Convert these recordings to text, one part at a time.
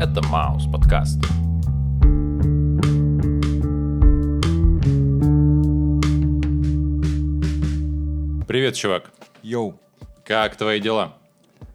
Это Маус подкаст. Привет, чувак. Йоу, Как твои дела?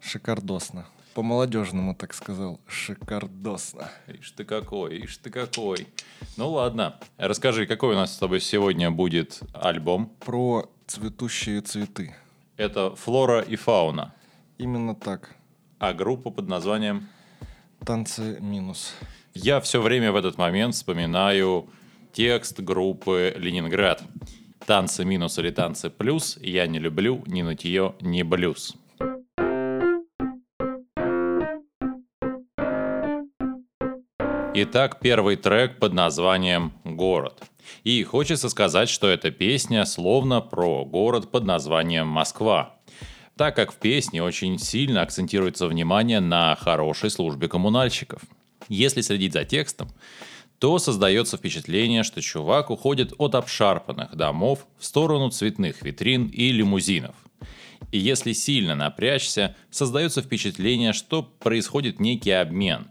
шикардосно. По-молодежному так сказал. Шикардосно. Ишь ты какой, ишь ты какой. Ну ладно, расскажи, какой у нас с тобой сегодня будет альбом? Про цветущие цветы. Это «Флора и фауна», Именно так. а группа под названием Танцы минус. Я все время в этот момент вспоминаю текст группы «Ленинград». Танцы минус или танцы плюс я не люблю ни нытье, ни блюз. Итак, первый трек под названием «Город». И хочется сказать, что эта песня словно про город под названием Москва, так как в песне очень сильно акцентируется внимание на хорошей службе коммунальщиков. Если следить за текстом, то создается впечатление, что чувак уходит от обшарпанных домов в сторону цветных витрин и лимузинов. И если сильно напрячься, создается впечатление, что происходит некий обмен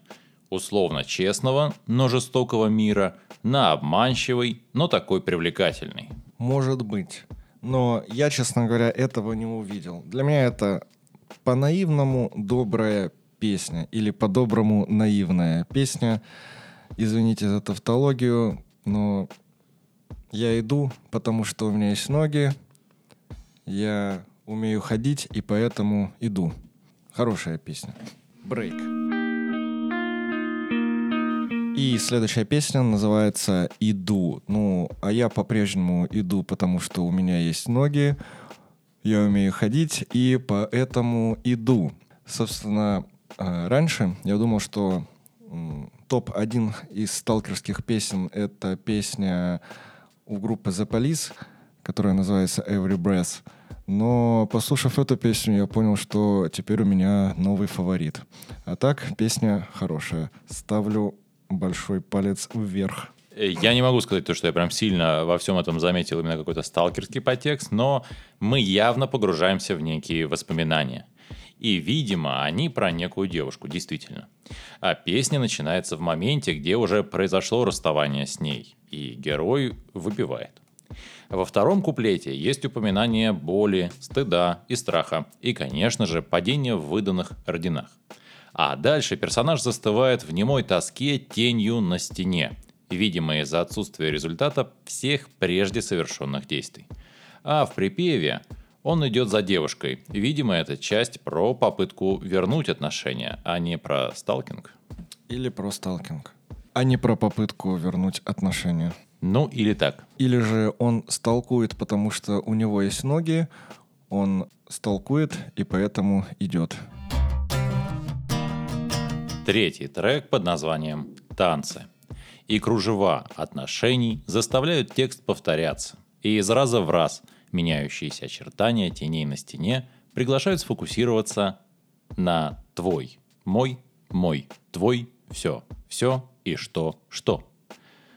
условно честного, но жестокого мира на обманчивый, но такой привлекательный. Может быть. Но я, честно говоря, этого не увидел. Для меня это по-наивному добрая песня. Или по-доброму наивная песня. Извините за тавтологию, но я иду, потому что у меня есть ноги. Я умею ходить, и поэтому иду. Хорошая песня. Брейк. И следующая песня называется «Иду». Ну, а я по-прежнему иду, потому что у меня есть ноги, я умею ходить, и поэтому иду. Собственно, э, раньше я думал, что м, топ-1 из сталкерских песен — это песня у группы The Police, которая называется «Every Breath». Но, послушав эту песню, я понял, что теперь у меня новый фаворит. А так, песня хорошая. Ставлю большой палец вверх. Э, Я не могу сказать то, что я прям сильно во всем этом заметил именно какой-то сталкерский подтекст, но мы явно погружаемся в некие воспоминания. И, видимо, они про некую девушку, действительно. А песня начинается в моменте, где уже произошло расставание с ней, и герой выпивает. Во втором куплете есть упоминание боли, стыда и страха, и, конечно же, падение в выданных орденах. А дальше персонаж застывает в немой тоске тенью на стене, видимо из-за отсутствия результата всех прежде совершенных действий. А в припеве он идет за девушкой. Видимо, это часть про попытку вернуть отношения, а не про сталкинг. Или про сталкинг. А не про попытку вернуть отношения. Ну или так. Или же он сталкует, потому что у него есть ноги, он сталкует и поэтому идет. Третий трек под названием «Танцы». И кружева отношений заставляют текст повторяться. И из раза в раз меняющиеся очертания теней на стене приглашают сфокусироваться на твой, мой, мой, твой, все, все и что, что.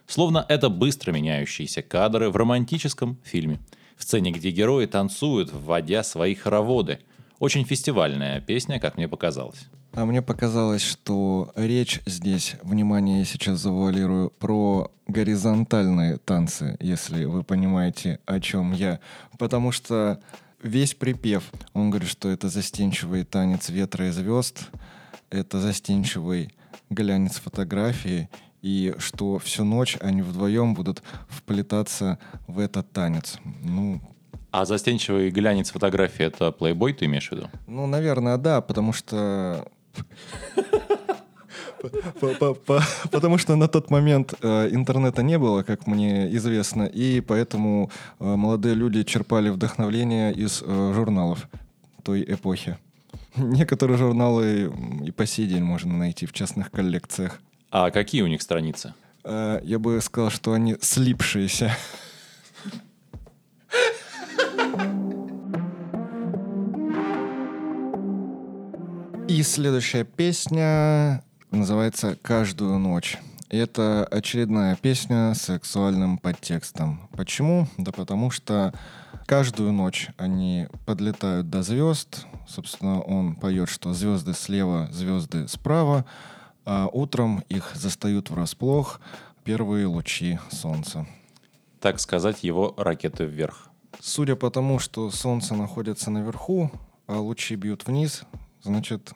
Словно это быстро меняющиеся кадры в романтическом фильме. В сцене, где герои танцуют, вводя свои хороводы. Очень фестивальная песня, как мне показалось. А мне показалось, что речь здесь, внимание, я сейчас завуалирую, про горизонтальные танцы, если вы понимаете, о чем я. Потому что весь припев, он говорит, что это застенчивый танец ветра и звезд, это застенчивый глянец фотографии, и что всю ночь они вдвоем будут вплетаться в этот танец. Ну, А застенчивый глянец фотографии это плейбой, ты имеешь в виду? Ну, наверное, да, потому что... По- по- по- Потому что на тот момент э, интернета не было, как мне известно, и поэтому э, молодые люди черпали вдохновление из э, журналов той эпохи. Некоторые журналы и по сей день можно найти в частных коллекциях. А какие у них страницы? Я бы сказал, что они слипшиеся. И следующая песня называется «Каждую ночь». Это очередная песня с сексуальным подтекстом. Почему? Да потому что каждую ночь они подлетают до звезд. Собственно, он поет, что звезды слева, звезды справа, а утром их застают врасплох первые лучи солнца. Так сказать, его ракеты вверх. Судя по тому, что солнце находится наверху, а лучи бьют вниз, значит,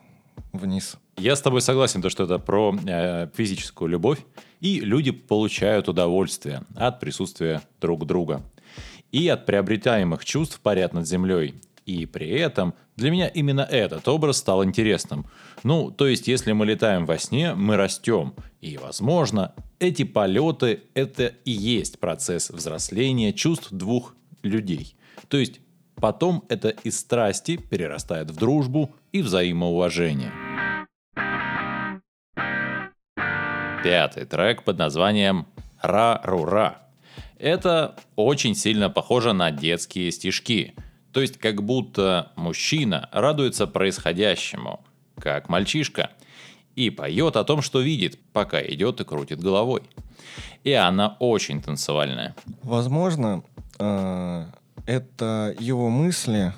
вниз. Я с тобой согласен, то, что это про э, физическую любовь, и люди получают удовольствие от присутствия друг друга и от приобретаемых чувств парят над землей. И при этом для меня именно этот образ стал интересным. Ну, то есть, если мы летаем во сне, мы растем. И, возможно, эти полеты — это и есть процесс взросления чувств двух людей. То есть, потом это из страсти перерастает в дружбу и взаимоуважение. Пятый трек под названием «Ра-ру-ра». Это очень сильно похоже на детские стишки. То есть как будто мужчина радуется происходящему, как мальчишка, и поет о том, что видит, пока идет и крутит головой. И она очень танцевальная. Возможно, э, это его мысли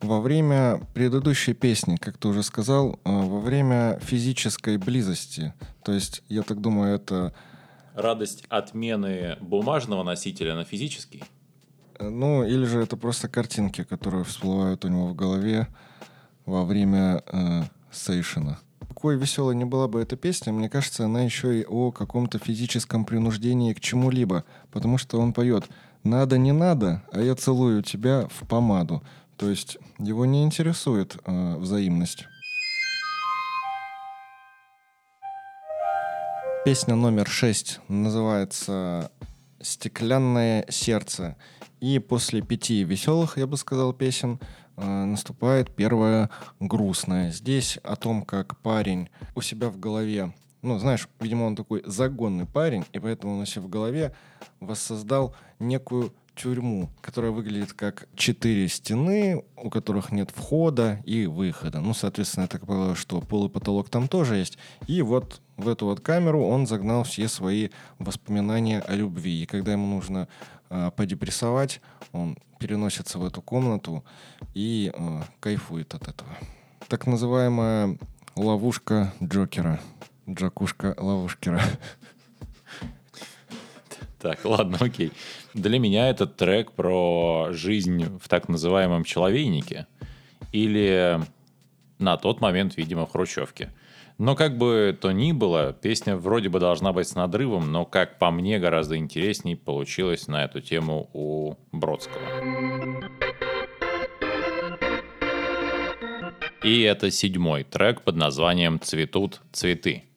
во время предыдущей песни, как ты уже сказал, э, во время физической близости. То есть, я так думаю, это... Радость отмены бумажного носителя на физический? Э, ну, или же это просто картинки, которые всплывают у него в голове во время э, сейшена. Какой веселой не была бы эта песня, мне кажется, она еще и о каком-то физическом принуждении к чему-либо, потому что он поет «надо, не надо, а я целую тебя в помаду». То есть его не интересует э, взаимность. Песня номер шесть называется «Стеклянное сердце». И после пяти веселых, я бы сказал, песен э, наступает первая грустная. Здесь о том, как парень у себя в голове, ну, знаешь, видимо, он такой загонный парень, и поэтому он у себя в голове воссоздал некую тюрьму, которая выглядит как четыре стены, у которых нет входа и выхода. Ну, соответственно, я так понимаю, что пол и потолок там тоже есть. И вот в эту вот камеру он загнал все свои воспоминания о любви. И когда ему нужно э, подепрессовать, он переносится в эту комнату и э, кайфует от этого. Так называемая ловушка Джокера. Джакушка ловушкера. Так, ладно, окей. Для меня этот трек про жизнь в так называемом человейнике или на тот момент, видимо, в Хрущевке. Но как бы то ни было, песня вроде бы должна быть с надрывом, но, как по мне, гораздо интересней получилось на эту тему у Бродского. И это седьмой трек под названием «Цветут цветы».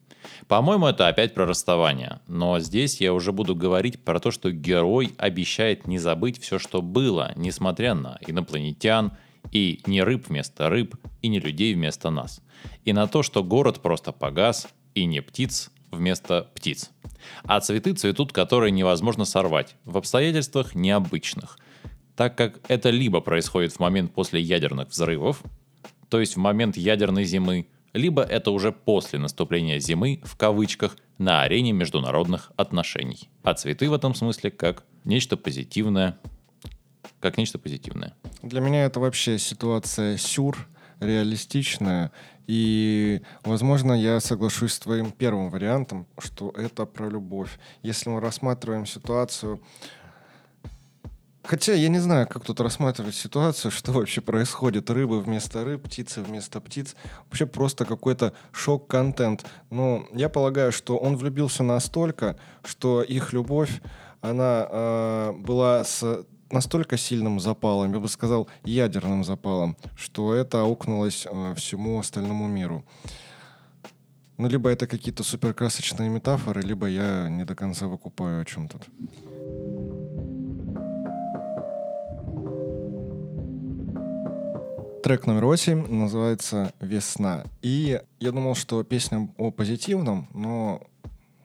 По-моему, это опять про расставание. Но здесь я уже буду говорить про то, что герой обещает не забыть все, что было, несмотря на инопланетян, и не рыб вместо рыб, и не людей вместо нас. И на то, что город просто погас, и не птиц вместо птиц. А цветы цветут, которые невозможно сорвать, в обстоятельствах необычных. Так как это либо происходит в момент после ядерных взрывов, то есть в момент ядерной зимы, либо это уже после наступления зимы, в кавычках, на арене международных отношений. А цветы в этом смысле как нечто позитивное, как нечто позитивное. Для меня это вообще ситуация сюр, реалистичная. И, возможно, я соглашусь с твоим первым вариантом, что это про любовь. Если мы рассматриваем ситуацию Хотя я не знаю, как тут рассматривать ситуацию, что вообще происходит. Рыбы вместо рыб, птицы вместо птиц. Вообще просто какой-то шок-контент. Но я полагаю, что он влюбился настолько, что их любовь, она э, была с настолько сильным запалом, я бы сказал, ядерным запалом, что это аукнулось э, всему остальному миру. Ну, либо это какие-то суперкрасочные метафоры, либо я не до конца выкупаю, о чем тут. Трек номер восемь называется «Весна». И я думал, что песня о позитивном, но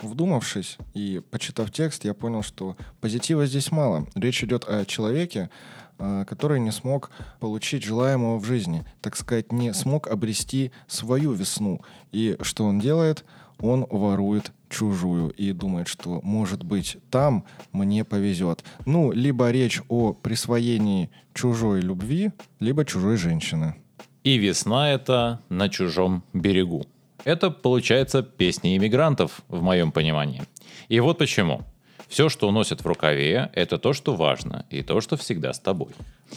вдумавшись и почитав текст, я понял, что позитива здесь мало. Речь идет о человеке, а, который не смог получить желаемого в жизни, так сказать, не смог обрести свою весну. И что он делает? Он ворует чужую и думает, что, может быть, там мне повезет. Ну, либо речь о присвоении чужой любви, либо чужой женщины. И весна это на чужом берегу. Это, получается, песни иммигрантов, в моем понимании. И вот почему. Все, что уносят в рукаве, это то, что важно, и то, что всегда с тобой.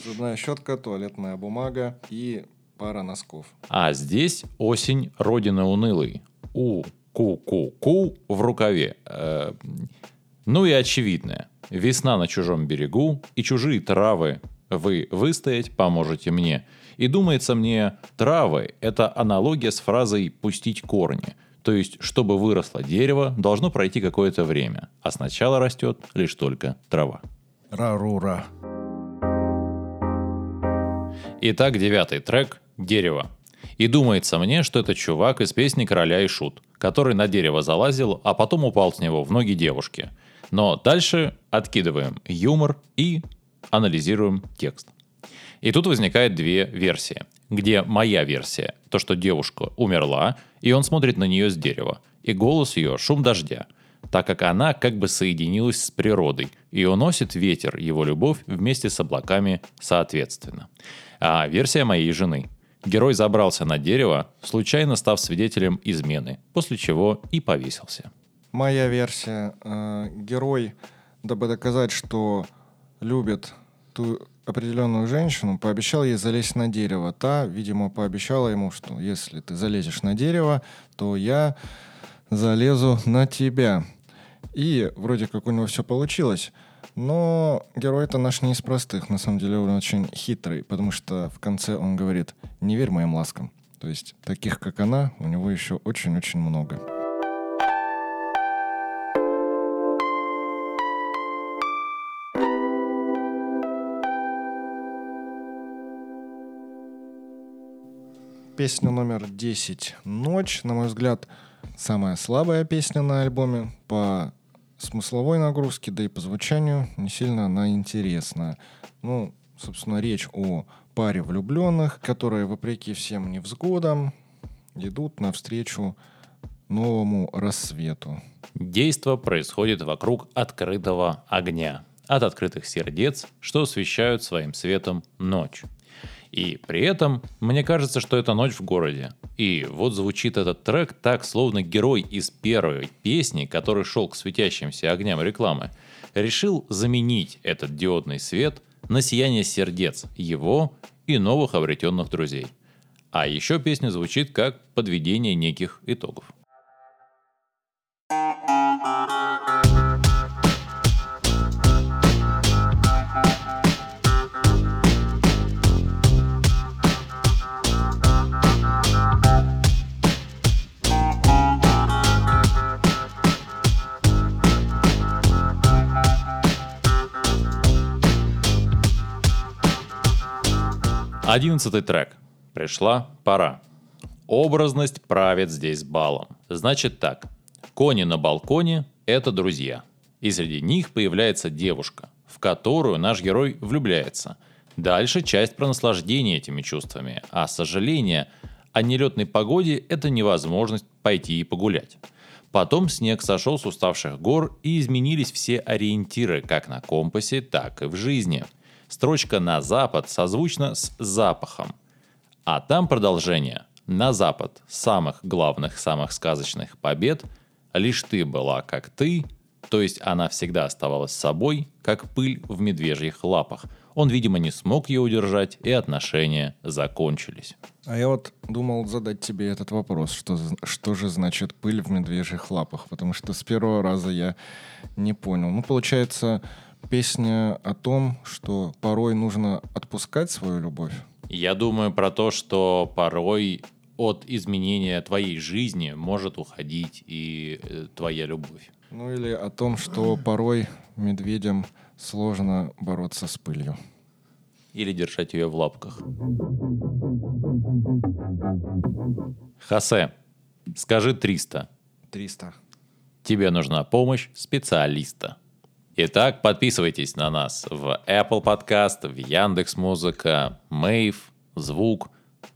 Зубная щетка, туалетная бумага и пара носков. А здесь осень родины унылой. У, ку, ку, ку в рукаве. Э, ну и очевидное. Весна на чужом берегу и чужие травы. Вы выстоять поможете мне. И думается мне, травы – это аналогия с фразой «пустить корни». То есть, чтобы выросло дерево, должно пройти какое-то время, а сначала растет лишь только трава. Ра-ру-ра. Итак, девятый трек «Дерево». И думается мне, что это чувак из песни «Короля и Шут», который на дерево залазил, а потом упал с него в ноги девушки. Но дальше откидываем юмор и анализируем текст. И тут возникает две версии, где моя версия, то, что девушка умерла, и он смотрит на нее с дерева, и голос ее шум дождя, так как она как бы соединилась с природой, и уносит ветер его любовь вместе с облаками соответственно. А версия моей жены. Герой забрался на дерево, случайно став свидетелем измены, после чего и повесился. Моя версия. Э, герой, дабы доказать, что любит ту определенную женщину, пообещал ей залезть на дерево. Та, видимо, пообещала ему, что если ты залезешь на дерево, то я залезу на тебя. И вроде как у него все получилось. Но герой-то наш не из простых. На самом деле он очень хитрый, потому что в конце он говорит «не верь моим ласкам». То есть таких, как она, у него еще очень-очень много. Песня номер 10 «Ночь». На мой взгляд, самая слабая песня на альбоме. По смысловой нагрузке, да и по звучанию не сильно она интересная. Ну, собственно, речь о паре влюбленных, которые, вопреки всем невзгодам, идут навстречу новому рассвету. Действо происходит вокруг открытого огня, от открытых сердец, что освещают своим светом ночь. И при этом мне кажется, что это ночь в городе. И вот звучит этот трек так, словно герой из первой песни, который шел к светящимся огням рекламы, решил заменить этот диодный свет на сияние сердец его и новых обретенных друзей. А еще песня звучит как подведение неких итогов. Одиннадцатый трек. Пришла пора. Образность правит здесь балом. Значит так. Кони на балконе – это друзья. И среди них появляется девушка, в которую наш герой влюбляется. Дальше часть про наслаждение этими чувствами, а сожаление о нелетной погоде – это невозможность пойти и погулять. Потом снег сошел с уставших гор и изменились все ориентиры как на компасе, так и в жизни – Строчка «на запад» созвучна с запахом. А там продолжение. На запад самых главных, самых сказочных побед лишь ты была как ты, то есть она всегда оставалась собой, как пыль в медвежьих лапах. Он, видимо, не смог ее удержать, и отношения закончились. А я вот думал задать тебе этот вопрос, что, что же значит пыль в медвежьих лапах, потому что с первого раза я не понял. Ну, получается, песня о том, что порой нужно отпускать свою любовь? Я думаю про то, что порой от изменения твоей жизни может уходить и э, твоя любовь. Ну или о том, что порой медведям сложно бороться с пылью. Или держать ее в лапках. Хосе, скажи 300. 300. Тебе нужна помощь специалиста. Итак, подписывайтесь на нас в Apple Podcast, в Яндекс Музыка, Мейв, Звук,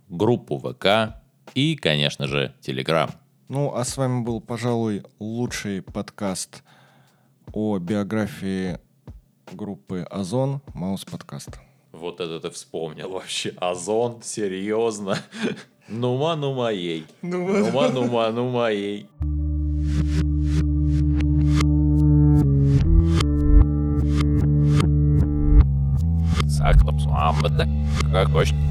группу ВК и, конечно же, Telegram. Ну, а с вами был, пожалуй, лучший подкаст о биографии группы Озон Маус подкаст. Вот это ты вспомнил вообще. Озон, серьезно. Нума, ну моей. Нума, ну моей. Саклапсуамбата, как хочешь.